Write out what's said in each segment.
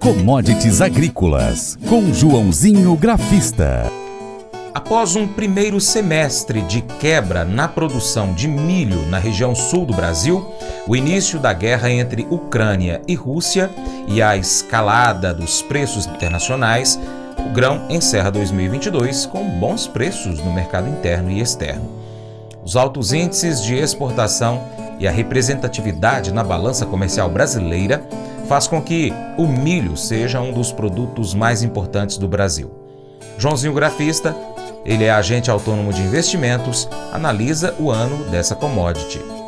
Commodities Agrícolas, com Joãozinho Grafista. Após um primeiro semestre de quebra na produção de milho na região sul do Brasil, o início da guerra entre Ucrânia e Rússia e a escalada dos preços internacionais, o grão encerra 2022 com bons preços no mercado interno e externo. Os altos índices de exportação e a representatividade na balança comercial brasileira faz com que o milho seja um dos produtos mais importantes do Brasil. Joãozinho Grafista, ele é agente autônomo de investimentos, analisa o ano dessa commodity.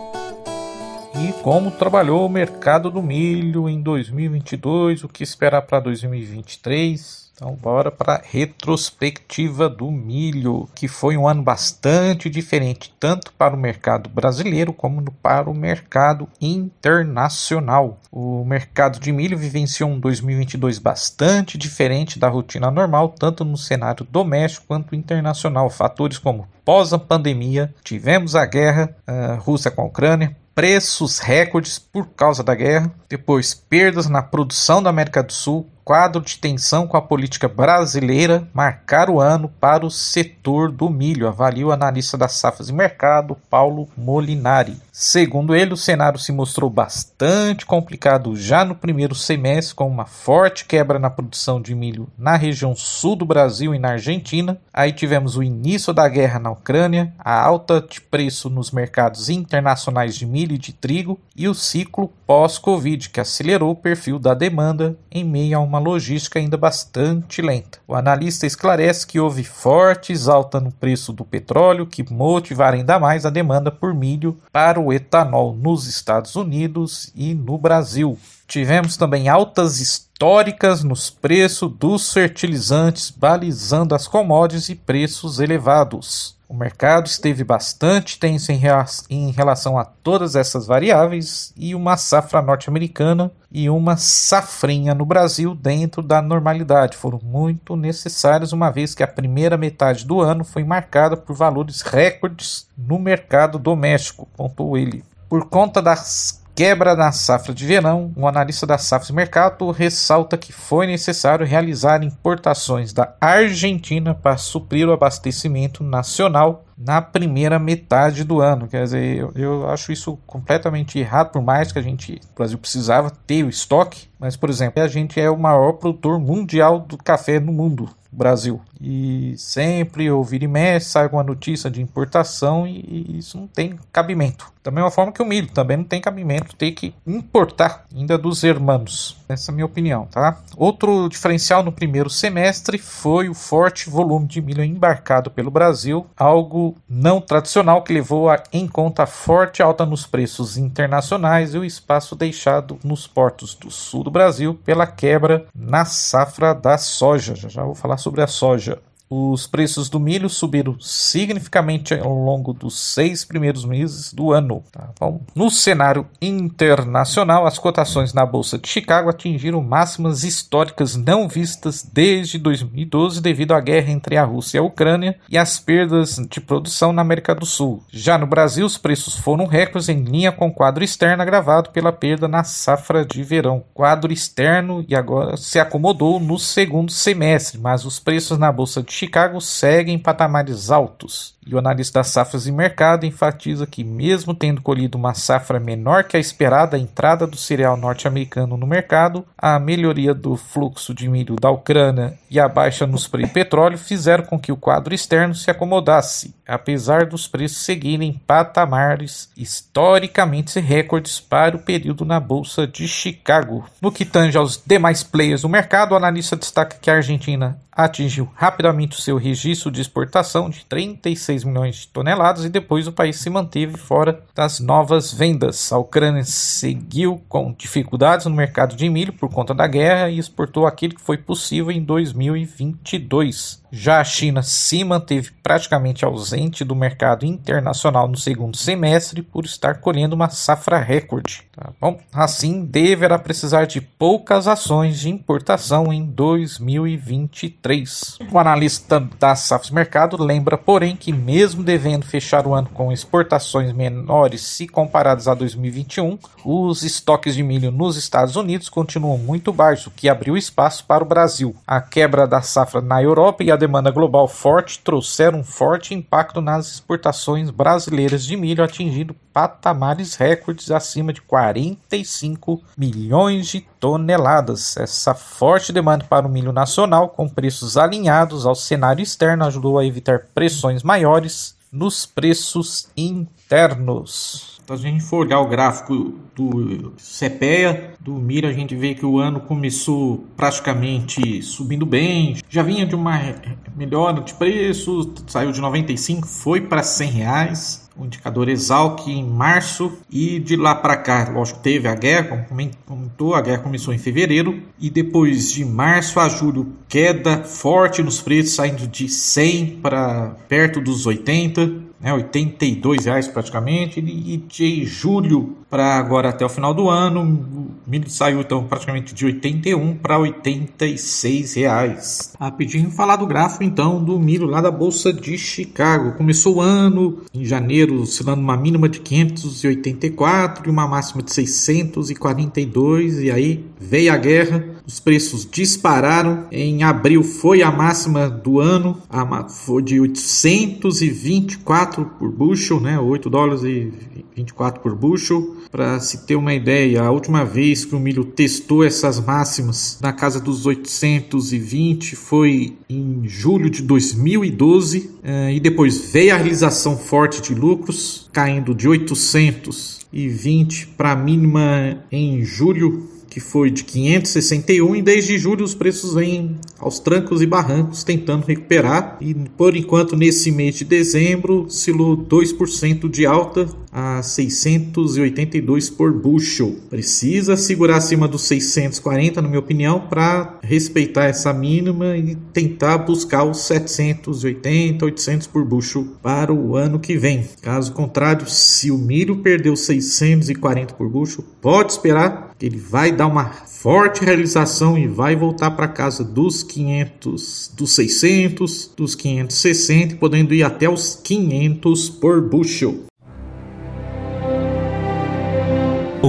E como trabalhou o mercado do milho em 2022, o que esperar para 2023? Então, bora para a retrospectiva do milho, que foi um ano bastante diferente, tanto para o mercado brasileiro como para o mercado internacional. O mercado de milho vivenciou um 2022 bastante diferente da rotina normal, tanto no cenário doméstico quanto internacional. Fatores como pós-pandemia, tivemos a guerra a Rússia com a Ucrânia, preços recordes por causa da guerra, depois perdas na produção da América do Sul, quadro de tensão com a política brasileira marcar o ano para o setor do milho, avalia o analista das safras e mercado, Paulo Molinari. Segundo ele, o cenário se mostrou bastante complicado já no primeiro semestre, com uma forte quebra na produção de milho na região sul do Brasil e na Argentina. Aí tivemos o início da guerra na Ucrânia, a alta de preço nos mercados internacionais de milho e de trigo e o ciclo pós-Covid, que acelerou o perfil da demanda em meio a uma logística ainda bastante lenta. O analista esclarece que houve fortes alta no preço do petróleo que motivaram ainda mais a demanda por milho para o etanol nos Estados Unidos e no Brasil. Tivemos também altas históricas nos preços dos fertilizantes, balizando as commodities e preços elevados. O mercado esteve bastante tenso em relação a todas essas variáveis e uma safra norte-americana e uma safrinha no Brasil dentro da normalidade foram muito necessários, uma vez que a primeira metade do ano foi marcada por valores recordes no mercado doméstico, pontuou ele. Por conta das quebra na safra de verão, um analista da Safra Mercado ressalta que foi necessário realizar importações da Argentina para suprir o abastecimento nacional na primeira metade do ano. Quer dizer, eu, eu, acho isso completamente errado, por mais que a gente, o Brasil precisava ter o estoque, mas, por exemplo, a gente é o maior produtor mundial do café no mundo. Brasil. E sempre ouvir e mexe, sai alguma notícia de importação e, e, isso não tem cabimento. Da mesma forma que o milho também não tem cabimento ter que importar ainda dos hermanos. Essa é a minha opinião, tá? Outro diferencial no primeiro semestre foi o forte volume de milho embarcado pelo Brasil, algo não tradicional que levou a, em conta a forte alta nos preços internacionais e o espaço deixado nos portos do sul do Brasil pela quebra na safra da soja. Já, já vou falar sobre a soja. Os preços do milho subiram significativamente ao longo dos seis primeiros meses do ano. Tá bom? No cenário internacional, as cotações na Bolsa de Chicago atingiram máximas históricas não vistas desde 2012 devido à guerra entre a Rússia e a Ucrânia e as perdas de produção na América do Sul. Já no Brasil, os preços foram recordes em linha com o quadro externo agravado pela perda na safra de verão. Quadro externo e agora se acomodou no segundo semestre, mas os preços na Bolsa de Chicago segue em patamares altos. E o analista das safras e mercado enfatiza que, mesmo tendo colhido uma safra menor que a esperada, entrada do cereal norte-americano no mercado, a melhoria do fluxo de milho da Ucrânia e a baixa nos preços de petróleo fizeram com que o quadro externo se acomodasse, apesar dos preços seguirem patamares historicamente recordes para o período na Bolsa de Chicago. No que tange aos demais players do mercado, o analista destaca que a Argentina atingiu rapidamente o seu registro de exportação de 36 milhões de toneladas e depois o país se manteve fora das novas vendas. A Ucrânia seguiu com dificuldades no mercado de milho por conta da guerra e exportou aquilo que foi possível em 2022. Já a China se manteve praticamente ausente do mercado internacional no segundo semestre por estar colhendo uma safra recorde. Tá bom? Assim, deverá precisar de poucas ações de importação em 2023 2023. O analista da Safra Mercado lembra, porém, que mesmo devendo fechar o ano com exportações menores se comparadas a 2021, os estoques de milho nos Estados Unidos continuam muito baixos, o que abriu espaço para o Brasil. A quebra da safra na Europa e a demanda global forte trouxeram um forte impacto nas exportações brasileiras de milho, atingindo patamares recordes acima de 45 milhões de toneladas. Essa forte demanda para o milho nacional, com preços alinhados ao cenário externo, ajudou a evitar pressões maiores nos preços internos. Se a gente for olhar o gráfico do CPEA, do milho, a gente vê que o ano começou praticamente subindo bem, já vinha de uma melhora de preços, saiu de 95, foi para 100 reais o indicador Exalc em março e de lá para cá, lógico, teve a guerra, como comentou, a guerra começou em fevereiro e depois de março a julho queda forte nos preços, saindo de 100 para perto dos 80 né, 82 reais praticamente, e de julho para agora até o final do ano, milho saiu então praticamente de 81 para 86 reais. Rapidinho falar do gráfico então do milho lá da bolsa de Chicago. Começou o ano em janeiro oscilando uma mínima de 584 e uma máxima de 642 e aí veio a guerra, os preços dispararam. Em abril foi a máxima do ano, a foi de 824 por bushel, né, 8 dólares e 24 por bushel. Para se ter uma ideia, a última vez que o milho testou essas máximas na casa dos 820 foi em julho de 2012 eh, e depois veio a realização forte de lucros, caindo de 820 para a mínima em julho que foi de 561 e desde julho os preços vêm aos trancos e barrancos tentando recuperar e por enquanto nesse mês de dezembro oscilou 2% de alta a 682 por bushel. Precisa segurar acima dos 640 na minha opinião para respeitar essa mínima e tentar buscar os 780, 800 por bushel para o ano que vem. Caso contrário, se o milho perdeu 640 por bushel, pode esperar que ele vai dar uma forte realização e vai voltar para casa dos 500, dos 600, dos 560, podendo ir até os 500 por bushel.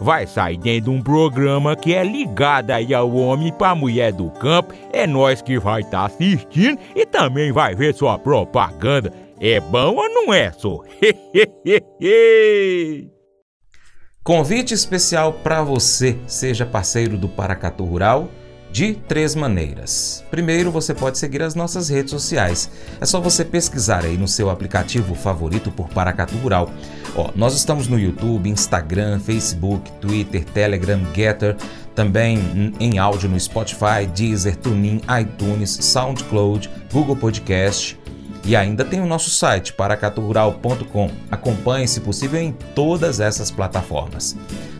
vai sair dentro de um programa que é ligado aí ao homem para mulher do campo. É nós que vai estar tá assistindo e também vai ver sua propaganda. É bom ou não é, só? Convite especial para você, seja parceiro do Paracatu Rural, de três maneiras. Primeiro, você pode seguir as nossas redes sociais. É só você pesquisar aí no seu aplicativo favorito por Paracatu Rural. Ó, nós estamos no YouTube, Instagram, Facebook, Twitter, Telegram, Getter, também em áudio no Spotify, Deezer, TuneIn, iTunes, SoundCloud, Google Podcast. E ainda tem o nosso site, paracaturural.com. Acompanhe, se possível, em todas essas plataformas.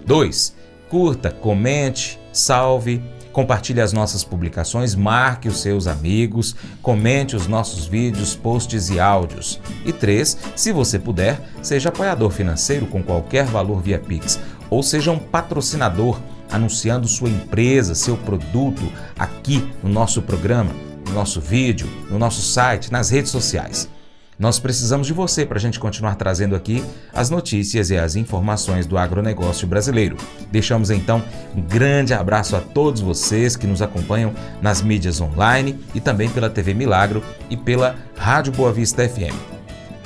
2. Curta, comente, salve, compartilhe as nossas publicações, marque os seus amigos, comente os nossos vídeos, posts e áudios. E 3. Se você puder, seja apoiador financeiro com qualquer valor via Pix ou seja um patrocinador anunciando sua empresa, seu produto aqui no nosso programa, no nosso vídeo, no nosso site, nas redes sociais. Nós precisamos de você para a gente continuar trazendo aqui as notícias e as informações do agronegócio brasileiro. Deixamos então um grande abraço a todos vocês que nos acompanham nas mídias online e também pela TV Milagro e pela Rádio Boa Vista FM.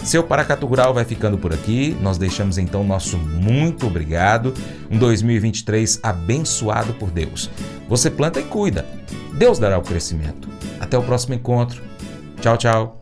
Seu Paracatu Rural vai ficando por aqui. Nós deixamos então nosso muito obrigado. Um 2023 abençoado por Deus. Você planta e cuida. Deus dará o crescimento. Até o próximo encontro. Tchau, tchau.